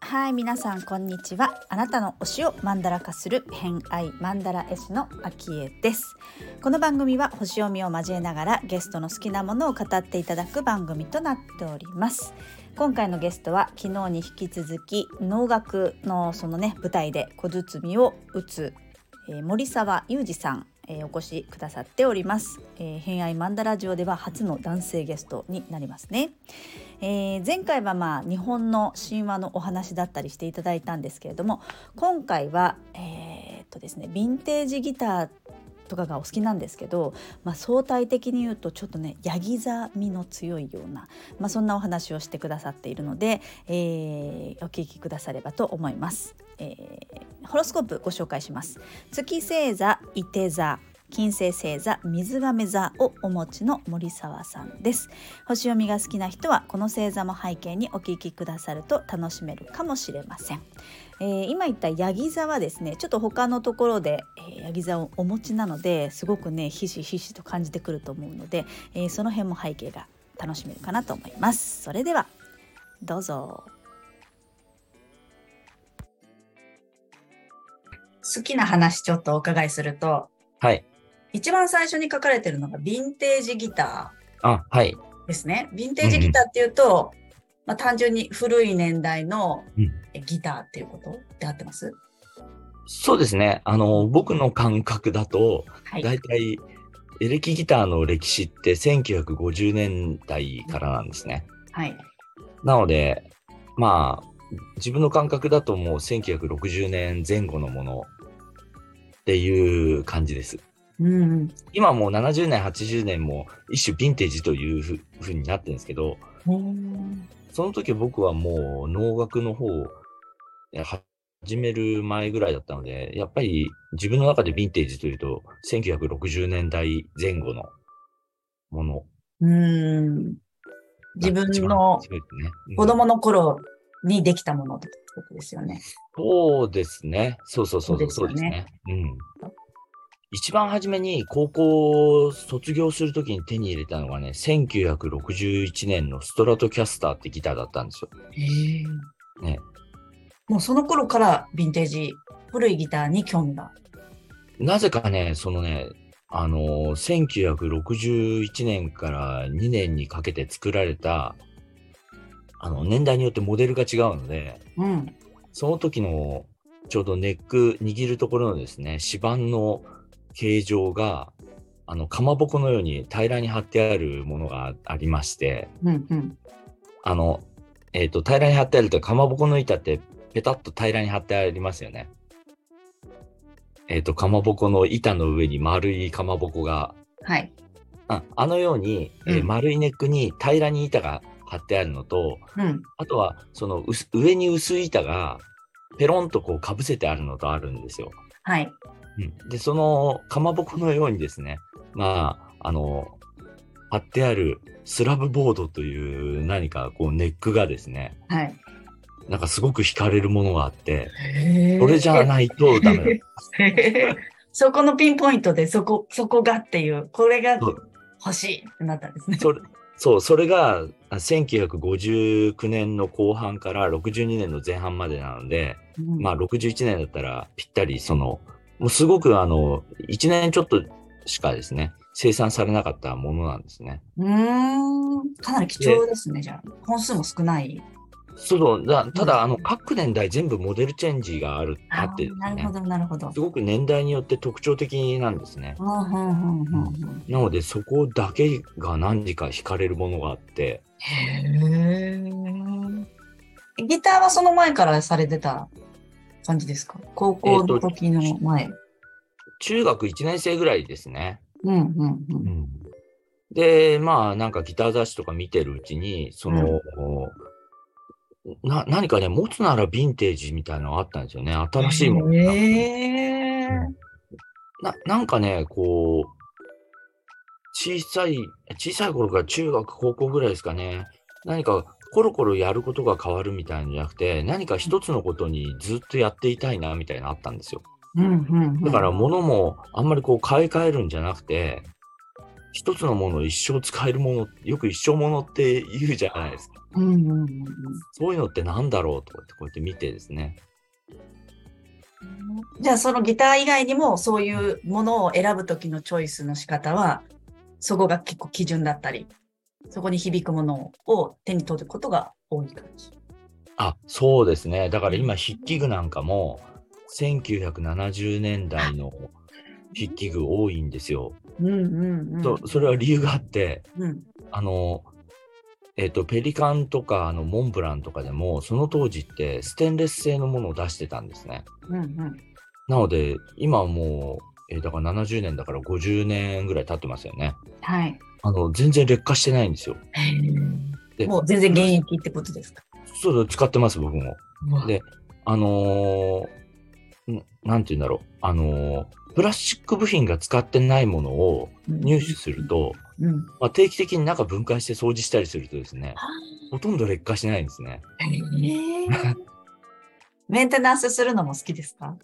はい皆さんこんにちは。あなたの推しをマンダラ化する偏愛マンダラ絵師のアキエです。この番組は星読みを交えながらゲストの好きなものを語っていただく番組となっております。今回のゲストは昨日に引き続き能楽のそのね舞台で小包を打つ、えー、森沢裕二さんえー、お越しくださっております、えー、偏愛マンダラジオでは初の男性ゲストになりますね、えー、前回はまあ日本の神話のお話だったりしていただいたんですけれども今回はえー、っとですねヴィンテージギターとかがお好きなんですけど、まあ、相対的に言うとちょっとねヤギ座味の強いような、まあ、そんなお話をしてくださっているので、えー、お聞きくださればと思います。えー、ホロスコープご紹介します。月星座伊手座金星星座水亀座をお持ちの森沢さんです。星読みが好きな人はこの星座も背景にお聞きくださると楽しめるかもしれません、えー、今言ったヤギ座はですねちょっと他のところで、えー、ヤギ座をお持ちなのですごくねひしひしと感じてくると思うので、えー、その辺も背景が楽しめるかなと思いますそれではどうぞ好きな話ちょっとお伺いすると、はい。一番最初に書かれてるのがヴィンテージギター。あ、はい。ですね。ヴィンテージギターっていうと、うん、まあ、単純に古い年代のギターっていうことで合ってます、そうですね。あの、僕の感覚だと、はい、大体、エレキギターの歴史って1950年代からなんですね。はい。なので、まあ、自分の感覚だともう1960年前後のものっていう感じです。うん、今もう70年、80年も一種ヴィンテージというふうになってるんですけど、その時僕はもう能楽の方を始める前ぐらいだったので、やっぱり自分の中でヴィンテージというと、1960年代前後のもの。うん。自分の子供の頃にできたものってことですよね。そうですね。そうそうそう、そうですね。うん。一番初めに高校を卒業するときに手に入れたのがね、1961年のストラトキャスターってギターだったんですよ。へえ。ね。もうその頃からヴィンテージ、古いギターに興味が。なぜかね、そのね、あのー、1961年から2年にかけて作られた、あの、年代によってモデルが違うので、うん、その時のちょうどネック握るところのですね、指板の形状が、あの、かまぼこのように平らに貼ってあるものがありまして、うんうん、あの、えっ、ー、と、平らに貼ってあると、かまぼこの板ってペタッと平らに貼ってありますよね。えっ、ー、と、かまぼこの板の上に丸いかまぼこが、はい。ああのように、えー、丸いネックに平らに板が貼ってあるのと、うん、あとは、その上に薄い板が、ペロンとこうかぶせてあるのとあるんですよ。はい。うん、で、そのかまぼこのようにですね、まあ、あの、貼ってあるスラブボードという何かこうネックがですね、はい。なんかすごく惹かれるものがあって、それじゃないとダメだ。そこのピンポイントでそこ、そこがっていう、これが欲しいってなったんですね。それそう、それが1959年の後半から62年の前半までなので、うん、まあ61年だったらぴったりそのもうすごくあの、1年ちょっとしかですね、生産されなかったものなんですね。うん、かなり貴重ですね、じゃあ。本数も少ない。そうだ、ただ、あの、各年代全部モデルチェンジがある、あって、ね、なるほど、なるほど。すごく年代によって特徴的なんですね。なので、そこだけが何時か惹かれるものがあって。へえ。ギターはその前からされてた感じですか？高校の時の前、えー、中学1年生ぐらいですね。うんうんうん。うん、で、まあ、なんかギター雑誌とか見てるうちに、その、うん、な何かね、持つならヴィンテージみたいなのがあったんですよね。新しいものが。えー、ななんかね、こう、小さい、小さい頃から中学、高校ぐらいですかね。何かコロコロやることが変わるみたいなんじゃなくて、何か一つのことにずっとやっていたいなみたいなのあったんですよ。うんうんうん、だから物もあんまりこう買い替えるんじゃなくて、一つのものを一生使えるもの、よく一生ものって言うじゃないですか。うんうんうん、そういうのって何だろうとかってこうやって見てですね。じゃあそのギター以外にもそういうものを選ぶ時のチョイスの仕方は、そこが結構基準だったり、そこに響くものを手に取ることが多い感じ。あ、そうですね。だから今筆記具なんかも1970年代の筆記具多いんですよ。うんうんうん、とそれは理由があって、うん、あのえっと、ペリカンとかあのモンブランとかでもその当時ってステンレス製のものを出してたんですね。うんうん、なので今はもう、えー、だから70年だから50年ぐらい経ってますよね。はい、あの全然劣化してないんですよ。でもう全然現役ってことですか？そう使ってます僕も。であのー、なんて言うんだろう。あのー、プラスチック部品が使ってないものを入手すると、うん。うん、まあ、定期的に中分解して掃除したりするとですね、ほとんど劣化しないんですね。えー、メンテナンスするのも好きですか？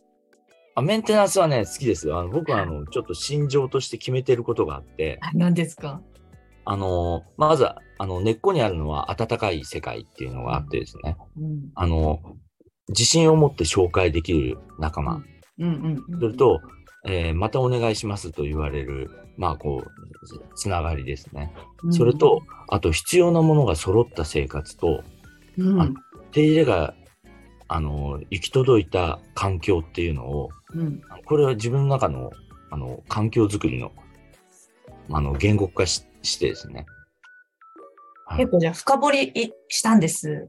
あメンテナンスはね、好きですよ。あの僕はあのちょっと心情として決めてることがあって。何ですか？あの、まずあの根っこにあるのは温かい世界っていうのがあってですね、うん、あの、自信を持って紹介できる仲間。うんうんうん、それと、えー、またお願いしますと言われる、まあこう、つながりですね。うん、それと、あと必要なものが揃った生活と、うん、手入れが、あの、行き届いた環境っていうのを、うん、これは自分の中の、あの、環境づくりの、あの、言語化ししてですね。結構じゃあ深掘りしたんです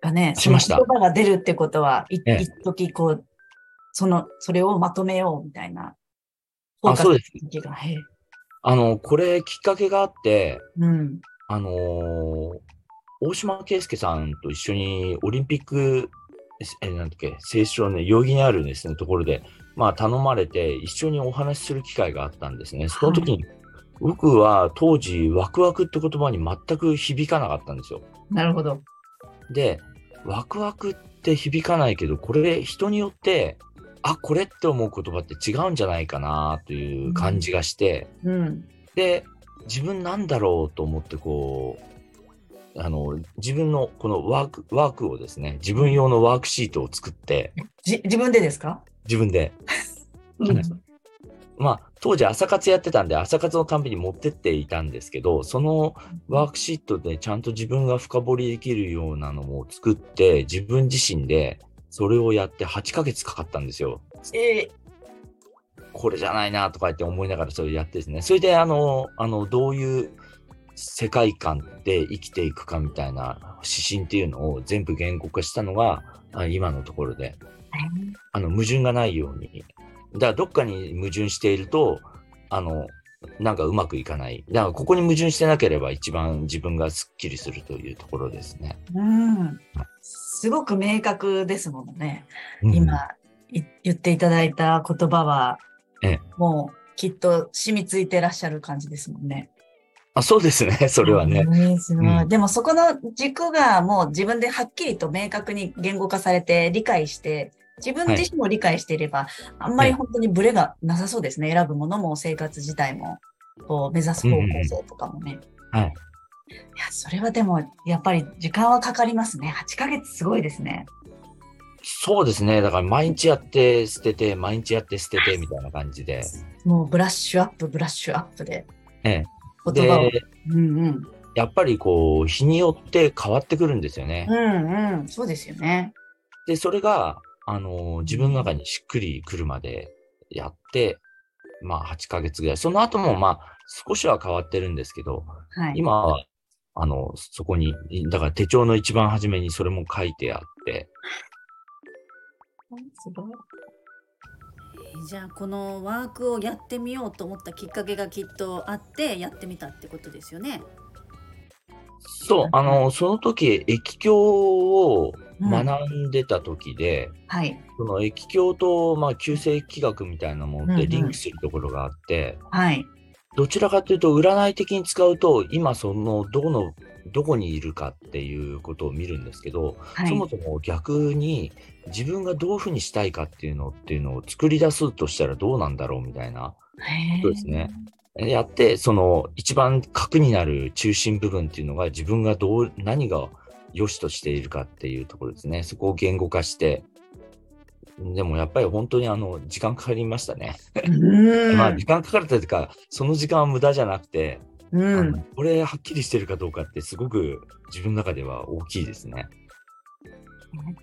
がね。しました。言葉が出るってことは、い、ええ、一時こう、その、それをまとめようみたいな。あ、そうです。あの、これきっかけがあって、うん、あのー、大島圭介さんと一緒にオリンピック、え、なんだっけ、聖書のね、代々木にあるですね、ところで、まあ頼まれて一緒にお話しする機会があったんですね。その時に、はい、僕は当時、ワクワクって言葉に全く響かなかったんですよ。なるほど。で、ワクワクって響かないけど、これ人によってあこれって思う言葉って違うんじゃないかなという感じがして、うん、で自分なんだろうと思ってこうあの自分のこのワークワークをですね自分用のワークシートを作って自分でですか？自分で、うん、まあ当時朝活やってたんで朝活のたんびに持ってっていたんですけどそのワークシートでちゃんと自分が深掘りできるようなのを作って自分自身でそれをやって8ヶ月かかったんですよ。えー、これじゃないなとか言って思いながらそれやってですね。それであの、あの、どういう世界観で生きていくかみたいな指針っていうのを全部言語化したのが今のところで、あの、矛盾がないように。だからどっかに矛盾していると、あの、なんかうまくいかない。だからここに矛盾してなければ一番自分がすっきりするというところですね。うん。すごく明確ですもんね。うん、今言っていただいた言葉は、ええ、もうきっと染みついてらっしゃる感じですもんね。あそうですね、それはね。うん、でもそこの軸がもう自分ではっきりと明確に言語化されて理解して、自分自身も理解していれば、はい、あんまり本当にブレがなさそうですね。選ぶものも生活自体も、こう目指す方向性とかもね。うん、はい。いや、それはでも、やっぱり時間はかかりますね。8ヶ月すごいですね。そうですね。だから毎日やって捨てて、毎日やって捨ててみたいな感じで。もうブラッシュアップ、ブラッシュアップで。ええ。言葉を。うんうん。やっぱりこう、日によって変わってくるんですよね。うんうん。そうですよね。で、それが、あの、自分の中にしっくりくるまでやって、まあ8ヶ月ぐらい。その後もまあ少しは変わってるんですけど、はい、今はあの、そこに、だから手帳の一番初めにそれも書いてあって。すごい。じゃあこのワークをやってみようと思ったきっかけがきっとあってやってみたってことですよね。そう、あの、その時、液鏡を学んでた時で、うん、はい。その液鏡と、まあ、旧世気学みたいなものでリンクするところがあって、うんうん、はい。どちらかというと、占い的に使うと、今その、どのどこにいるかっていうことを見るんですけど、はい、そもそも逆に自分がどういうふうにしたいかっていうのっていうのを作り出すとしたらどうなんだろうみたいなことですね。やって、その一番核になる中心部分っていうのが自分がどう、何が良しとしているかっていうところですね。そこを言語化して、でもやっぱり本当にあの時間かかりましたね。まあ時間かかるというか、その時間は無駄じゃなくて、うん、これはっきりしてるかどうかってすごく自分の中では大きいですね。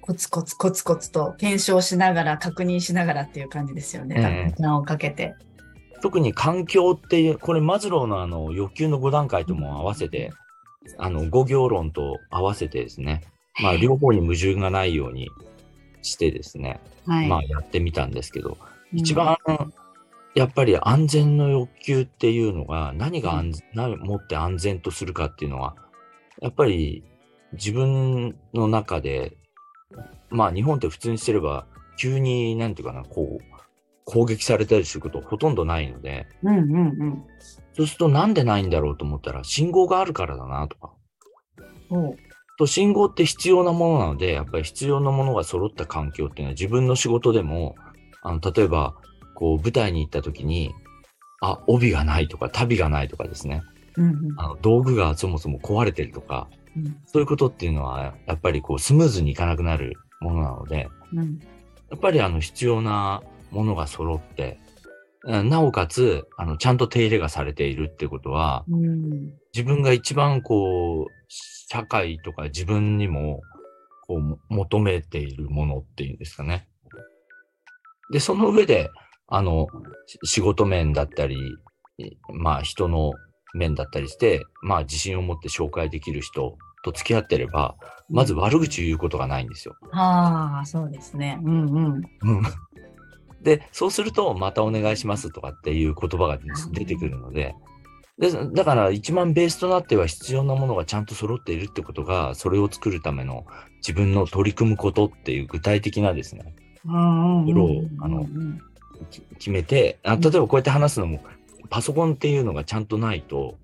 コツコツコツコツと検証しながら確認しながらっていう感じですよね。時間をかけて。特に環境っていう、これマズローのあの欲求の5段階とも合わせて、あの5行論と合わせてですね、まあ両方に矛盾がないようにしてですね、はい、まあやってみたんですけど、一番やっぱり安全の欲求っていうのが何が安、何もって安全とするかっていうのは、やっぱり自分の中で、まあ日本って普通にしてれば、急になんていうかな、こう、攻撃されたりすることほとんどないので、うんうんうん、そうするとなんでないんだろうと思ったら、信号があるからだなとか。と信号って必要なものなので、やっぱり必要なものが揃った環境っていうのは自分の仕事でも、あの例えばこう舞台に行った時に、あ、帯がないとか、旅がないとかですね。うんうん、あの道具がそもそも壊れてるとか、うん、そういうことっていうのは、やっぱりこうスムーズにいかなくなるものなので、うん、やっぱりあの必要なものが揃って、なおかつ、あの、ちゃんと手入れがされているってことは、うん、自分が一番こう、社会とか自分にも、こう、求めているものっていうんですかね。で、その上で、あの、仕事面だったり、まあ人の面だったりして、まあ自信を持って紹介できる人と付き合ってれば、まず悪口言うことがないんですよ。ああ、そうですね。うんうん。で、そうすると、またお願いしますとかっていう言葉が出てくるので、でだから一番ベースとなっては必要なものがちゃんと揃っているってことが、それを作るための自分の取り組むことっていう具体的なですね、これを、あの、決めてあ、例えばこうやって話すのも、パソコンっていうのがちゃんとないと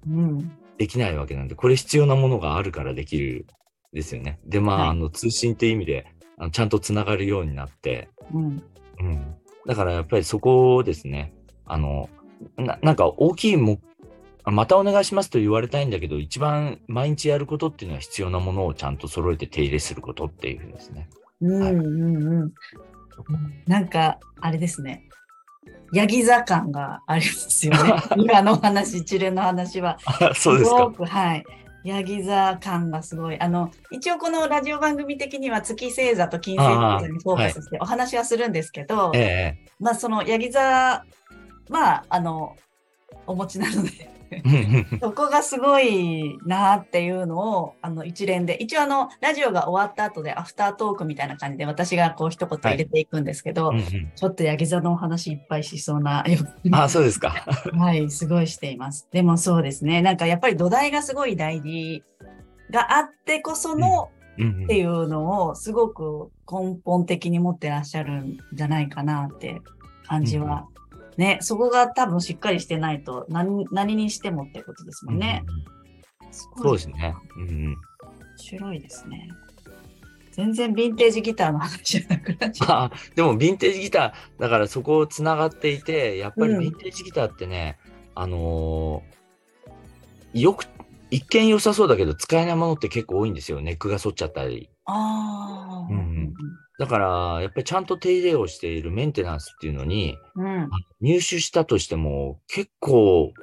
できないわけなんで、これ必要なものがあるからできるですよね。で、まあ、はい、あの通信っていう意味で、あのちゃんとつながるようになって、うん、うん。だからやっぱりそこをですね、あの、ななんか大きいも、またお願いしますと言われたいんだけど、一番毎日やることっていうのは必要なものをちゃんと揃えて手入れすることっていうふうですね。うんうんうん。なんか、あれですね。ヤギ座感がありますよね。今の話、一連の話は。そうですごく、はい。ヤギ座感がすごい。あの、一応このラジオ番組的には月星座と金星座にフォーカスしてお話はするんですけど、はい、まあそのヤギ座、まああの、お持ちなので そこがすごいなっていうのをあの一連で。一応あのラジオが終わった後でアフタートークみたいな感じで私がこう一言入れていくんですけど、はいうんうん、ちょっとヤギ座のお話いっぱいしそうなあそうですか。はいすごいしています。でもそうですね。なんかやっぱり土台がすごい大事があってこその、っていうのをすごく根本的に持ってらっしゃるんじゃないかなって感じはね、そこが多分しっかりしてないと何何にしてもってことですもんね。うん、そうですね。うん、面白いですね。全然ヴィンテージギターの話じゃなくなっちゃう。でもヴィンテージギター、だからそこをつながっていて、やっぱりヴィンテージギターってね、うん、あのー、よく、一見良さそうだけど使えないものって結構多いんですよ。ネックが反っちゃったり。ああ。うん、だから、やっぱりちゃんと手入れをしているメンテナンスっていうのに、うん、入手したとしても結構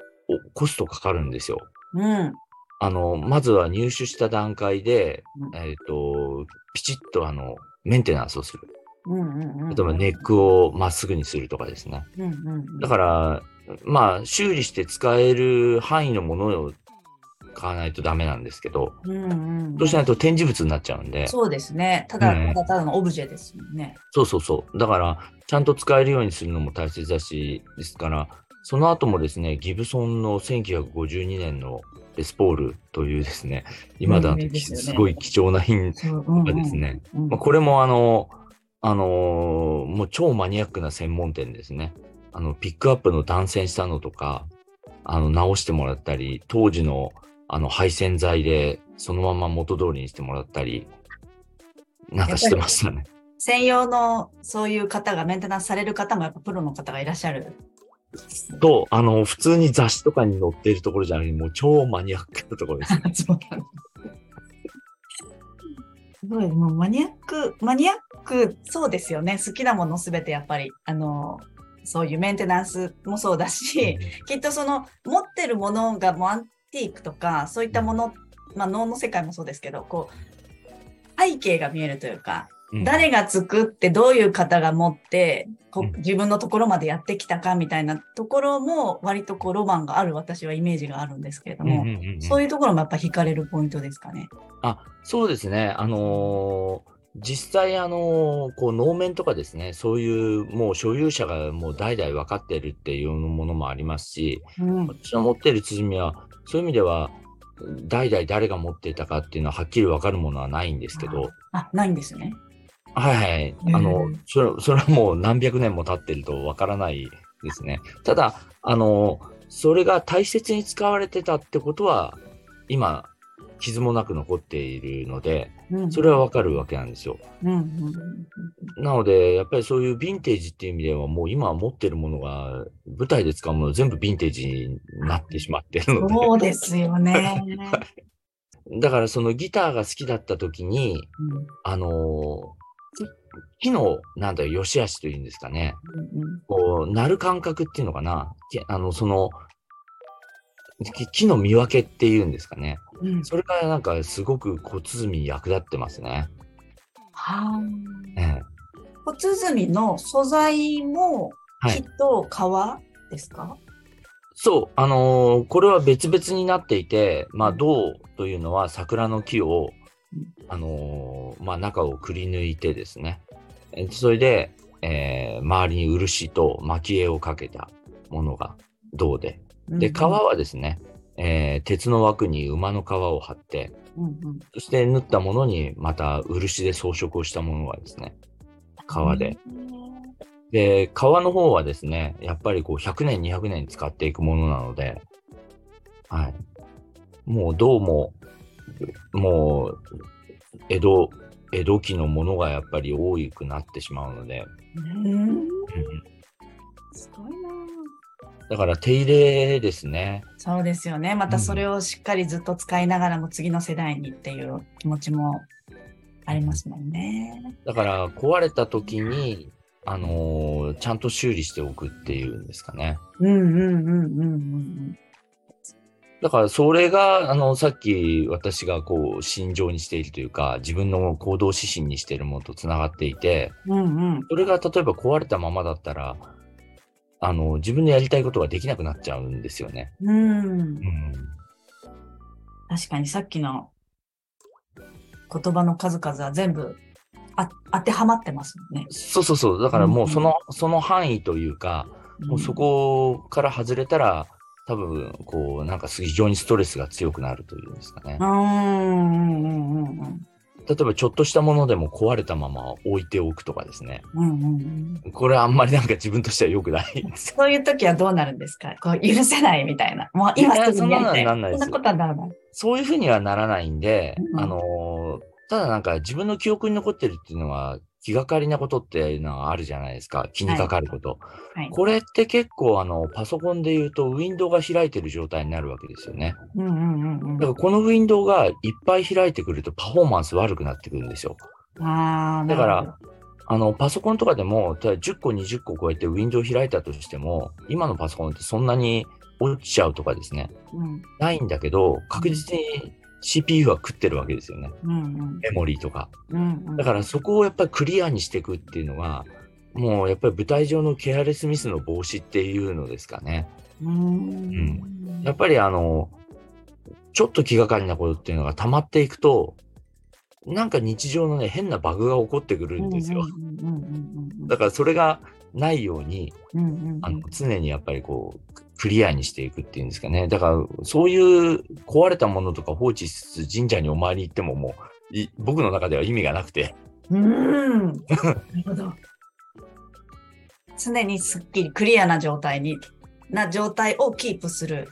コストかかるんですよ。うん。あの、まずは入手した段階で、うん、えっ、ー、と、ピチッとあの、メンテナンスをする。うんうんうん、例えばネックをまっすぐにするとかですね。うんうんうん、だから、まあ、修理して使える範囲のものを買わないとダメなんですけど、うんうん、そうしないと展示物になっちゃうんで。そうですね。ただ、ただただのオブジェですもんね。そうそうそう。だから、ちゃんと使えるようにするのも大切だし、ですから、その後もですね、ギブソンの1952年のレスポールというですね、今だとすごい貴重な品がですね、まあ、これもあの、あのー、もう超マニアックな専門店ですね。あの、ピックアップの断線したのとか、あの、直してもらったり、当時のあの、配線材でそのまま元通りにしてもらったり、なんかしてましたね。専用のそういう方がメンテナンスされる方もやっぱプロの方がいらっしゃる。と、あの、普通に雑誌とかに載っているところじゃなくて、もう超マニアックなところです、ね。そうなんすごい、もうマニアック、マニアック、そうですよね。好きなものすべてやっぱり、あの、そういうメンテナンスもそうだし、うん、きっとその持ってるものがもうアンティークとか、そういったもの、まあ脳の世界もそうですけど、こう、背景が見えるというか、誰が作ってどういう方が持ってこ自分のところまでやってきたかみたいなところも割とこうロマンがある私はイメージがあるんですけれども、そういうところもやっぱ惹かれるポイントですかね。あそうですね。あのー実際、あの、こう、能面とかですね、そういうもう所有者がもう代々分かってるっていうものもありますし、うん、私の持ってる鼓は、そういう意味では、代々誰が持っていたかっていうのははっきり分かるものはないんですけど。あ、ないんですね。はいはい。あの、それ、それはもう何百年も経ってるとわからないですね。ただ、あの、それが大切に使われてたってことは、今、傷もなく残っているので、それはわかるわけなんですよ。なので、やっぱりそういうヴィンテージっていう意味では、もう今持ってるものが、舞台で使うもの全部ヴィンテージになってしまってるので。そうですよね。だからそのギターが好きだった時に、うん、あの木の、なんだよ、良し悪しというんですかね。こう、鳴る感覚っていうのかな。あの、その、木の見分けっていうんですかね。うん、それからなんかすごく小鼓に役立ってますね。はあ、ね。小鼓の素材も木と皮ですか、はい、そう、あのー、これは別々になっていて、まあ、銅というのは桜の木を、あのー、まあ、中をくり抜いてですね、それで、えー、周りに漆と蒔絵をかけたものが銅で、で、皮はですね、えー、鉄の枠に馬の皮を貼って、うんうん、そして縫ったものにまた漆で装飾をしたものがですね、皮で。で、皮の方はですね、やっぱりこう100年、200年使っていくものなので、はい。もうどうも、もう、江戸、江戸期のものがやっぱり多くなってしまうので。うん。すごいなだから手入れですね。そうですよね。またそれをしっかりずっと使いながらも次の世代にっていう気持ちもありますもんね。だから壊れた時に、あのー、ちゃんと修理しておくっていうんですかね。うんうんうんうんうん。だからそれが、あの、さっき私がこう、心情にしているというか、自分の行動指針にしているものとつながっていて、うんうん、それが例えば壊れたままだったら、あの、自分のやりたいことができなくなっちゃうんですよね。うん。うん、確かにさっきの言葉の数々は全部あ当てはまってますもんね。そうそうそう。だからもうその、うん、その範囲というか、もうそこから外れたら、多分、こう、なんか非常にストレスが強くなるというんですかね。うんうんうんうん。例えばちょっとしたものでも壊れたまま置いておくとかですね。うんうんうん、これはあんまりなんか自分としては良くないそういう時はどうなるんですか？こう許せないみたいな。もう今すぐにやりたい。そんなことはならない。そういうふうにはならないんで、うん、あのただなんか自分の記憶に残ってるっていうのは気がかりなことっていうのはあるじゃないですか。気にかかること。はいはい、これって結構あの、パソコンで言うと、ウィンドウが開いてる状態になるわけですよね。うんうんうんうん、だからこのウィンドウがいっぱい開いてくるとパフォーマンス悪くなってくるんですよ。あだから、あの、パソコンとかでも、10個、20個超えてウィンドウ開いたとしても、今のパソコンってそんなに落ちちゃうとかですね、うん、ないんだけど、確実に CPU は食ってるわけですよね。うんうん、メモリーとか、うんうん。だからそこをやっぱりクリアにしていくっていうのが、もうやっぱり舞台上のケアレスミスの防止っていうのですかね。うん、やっぱりあの、ちょっと気がかりなことっていうのが溜まっていくと、なんか日常のね、変なバグが起こってくるんですよ。だからそれがないように、あの常にやっぱりこう、クリアにしていくっていうんですかね。だから、そういう壊れたものとか放置しつつ神社にお参り行ってももう、僕の中では意味がなくて。うん。なるほど。常にすっきりクリアな状態に、な状態をキープする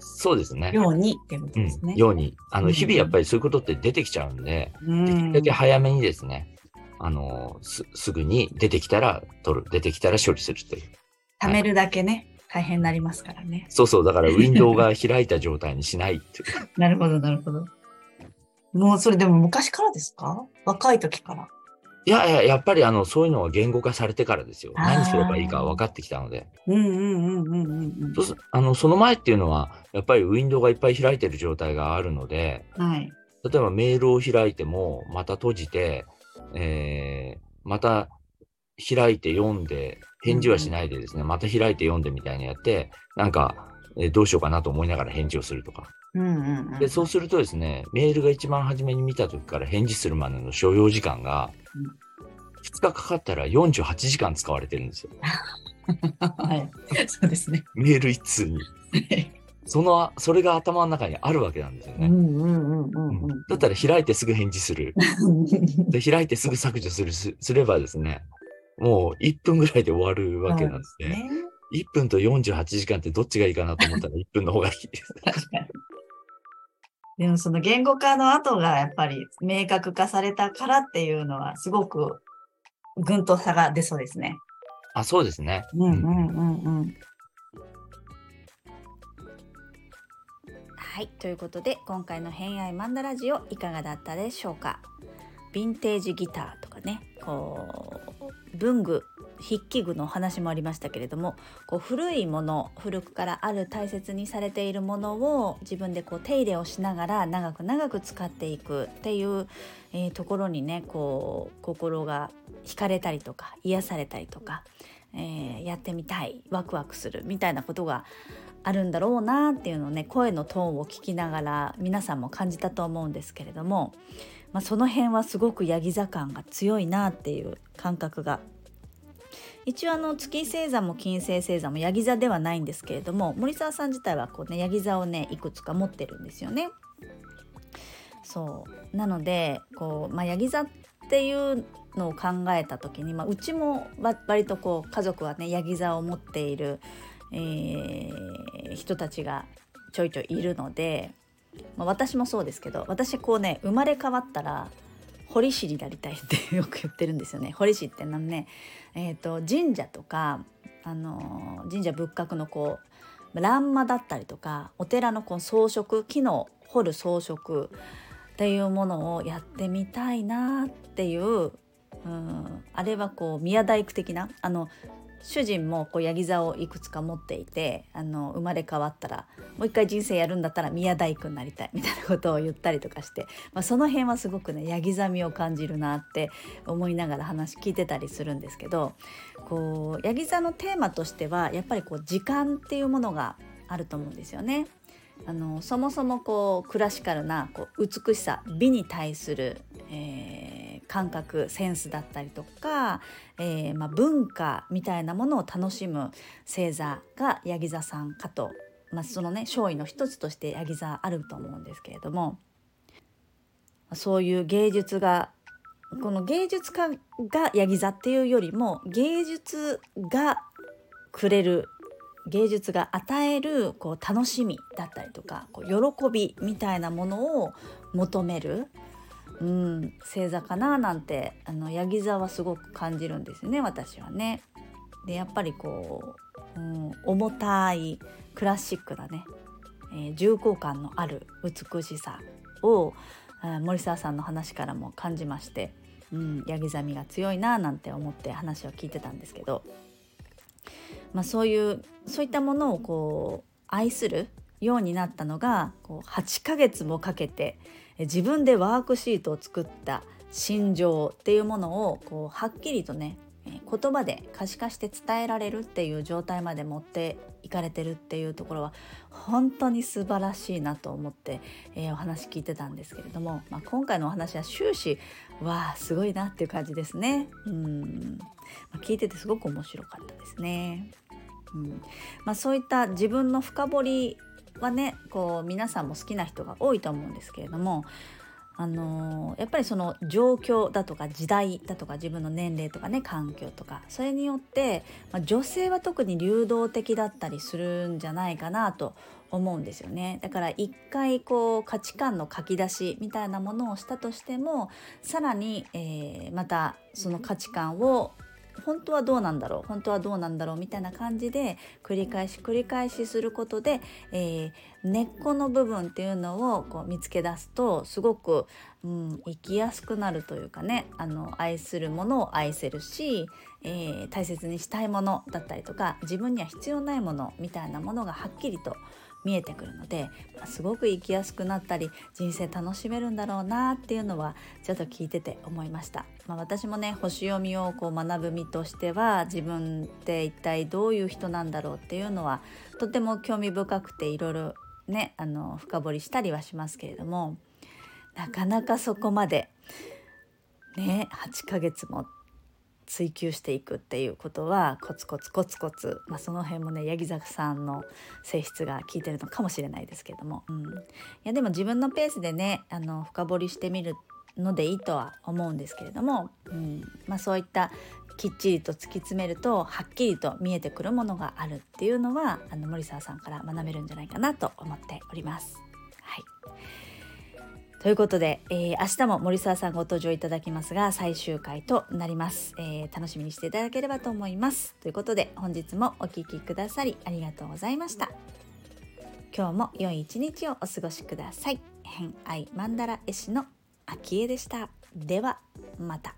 そうですね。ようにってことですね。うん、ように。あの、日々やっぱりそういうことって出てきちゃうんで、うん、できるだけ早めにですね、あの、す、すぐに出てきたら取る、出てきたら処理するという。貯めるだけね、はい、大変になりますからね。そうそう、だからウィンドウが 開いた状態にしないっていう。なるほど、なるほど。もうそれでも昔からですか？若い時から。いやいや、やっぱりあの、そういうのは言語化されてからですよ。何すればいいか分かってきたので。うんうんうんうんうん。そあの、その前っていうのは、やっぱりウィンドウがいっぱい開いてる状態があるので、はい。例えばメールを開いても、また閉じて、えー、また開いて読んで、返事はしないでですね、うんうん、また開いて読んでみたいにやって、なんか、えー、どうしようかなと思いながら返事をするとか。うんうんうん、でそうするとですね、メールが一番初めに見た時から返事するまでの所要時間が、2日かかったら48時間使われてるんですよ。はい。そうですね。メール一通に。その、それが頭の中にあるわけなんですよね。だったら開いてすぐ返事する。で、開いてすぐ削除するす、すればですね、もう1分ぐらいで終わるわけなんですね。ね1分と48時間ってどっちがいいかなと思ったら1分の方がいいです。確かに。でもその言語化の後がやっぱり明確化されたからっていうのはすごくぐんと差が出そうですね。あ、そうですね。うんうんうんうん。はい、ということで今回の「偏愛マンダラジオ」いかがだったでしょうか？ヴィンテージギターとかねこう文具筆記具の話もありましたけれどもこう古いもの古くからある大切にされているものを自分でこう手入れをしながら長く長く使っていくっていう、えー、ところにねこう心が惹かれたりとか癒されたりとか、えー、やってみたいワクワクするみたいなことがあるんだろうなっていうのをね声のトーンを聞きながら皆さんも感じたと思うんですけれども、まあ、その辺はすごくヤギ座感が強いなっていう感覚が一応あの月星座も金星星座もヤギ座ではないんですけれども森沢さん自体はこうねヤギ座をねいくつか持ってるんですよね。そうなのでこう、まあ、ヤギ座っていうのを考えた時に、まあ、うちも割とこう家族はねヤギ座を持っている、えー、人たちがちょいちょいいるので、まあ、私もそうですけど私こうね生まれ変わったら堀師になりたいって よく言ってるんですよね。堀師って何ね、えーと、神社とか、あの神社仏閣のこう欄間だったりとかお寺のこう装飾木の彫る装飾っていうものをやってみたいなっていう、うん、あれはこう宮大工的なあの主人もこうヤギ座をいくつか持っていてあの生まれ変わったらもう一回人生やるんだったら宮大工になりたいみたいなことを言ったりとかして、まあ、その辺はすごくねヤギ座みを感じるなって思いながら話聞いてたりするんですけどこうヤギ座のテーマとしてはやっぱりこう時間っていうものがあると思うんですよね。あのそもそもこうクラシカルなこう美しさ美に対する、えー感覚センスだったりとか、えー、まあ、文化みたいなものを楽しむ星座がヤギ座さんかと、まあ、そのね勝位の一つとしてヤギ座あると思うんですけれどもそういう芸術がこの芸術家がヤギ座っていうよりも芸術がくれる芸術が与えるこう楽しみだったりとかこう喜びみたいなものを求めるうん、星座かななんてあのヤギ座はすごく感じるんですね私はね。でやっぱりこう、うん、重たいクラシックなね、えー、重厚感のある美しさを森沢さんの話からも感じまして、うん、ヤギ座みが強いななんて思って話を聞いてたんですけど、まあ、そういうそういったものをこう愛するようになったのがこう8ヶ月もかけて自分でワークシートを作った心情っていうものをこうはっきりとね言葉で可視化して伝えられるっていう状態まで持っていかれてるっていうところは本当に素晴らしいなと思って、えー、お話聞いてたんですけれども、まあ、今回のお話は終始わあすごいなっていう感じですね。うん、まあ、聞いててすごく面白かったですね。うんまあ、そういった自分の深掘りはねこう皆さんも好きな人が多いと思うんですけれどもあのやっぱりその状況だとか時代だとか自分の年齢とかね環境とかそれによって、まあ、女性は特に流動的だったりするんじゃないかなと思うんですよね。だから一回こう価値観の書き出しみたいなものをしたとしてもさらに、えー、またその価値観を本当はどうなんだろう本当はどうなんだろうみたいな感じで繰り返し繰り返しすることで、えー、根っこの部分っていうのをこう見つけ出すとすごく、うん、生きやすくなるというかねあの愛するものを愛せるし、えー、大切にしたいものだったりとか自分には必要ないものみたいなものがはっきりと見えてくるので、すごく生きやすくなったり人生楽しめるんだろうなっていうのはちょっと聞いてて思いました、まあ、私もね星読みをこう学ぶ身としては自分って一体どういう人なんだろうっていうのはとても興味深くていろいろねあの深掘りしたりはしますけれどもなかなかそこまでね8ヶ月もっ追求していくっていうことはコツコツコツコツ、まあ、その辺もね八木坂さんの性質が効いてるのかもしれないですけども、うん、いやでも自分のペースでねあの深掘りしてみるのでいいとは思うんですけれども、うん。まあ、そういったきっちりと突き詰めるとはっきりと見えてくるものがあるっていうのはあの森沢さんから学べるんじゃないかなと思っております。はい。ということで、えー、明日も森沢さんご登場いただきますが最終回となります、えー、楽しみにしていただければと思います。ということで本日もお聴きくださりありがとうございました。今日も良い一日をお過ごしください。偏愛マンダ絵師の秋江でした。ではまた。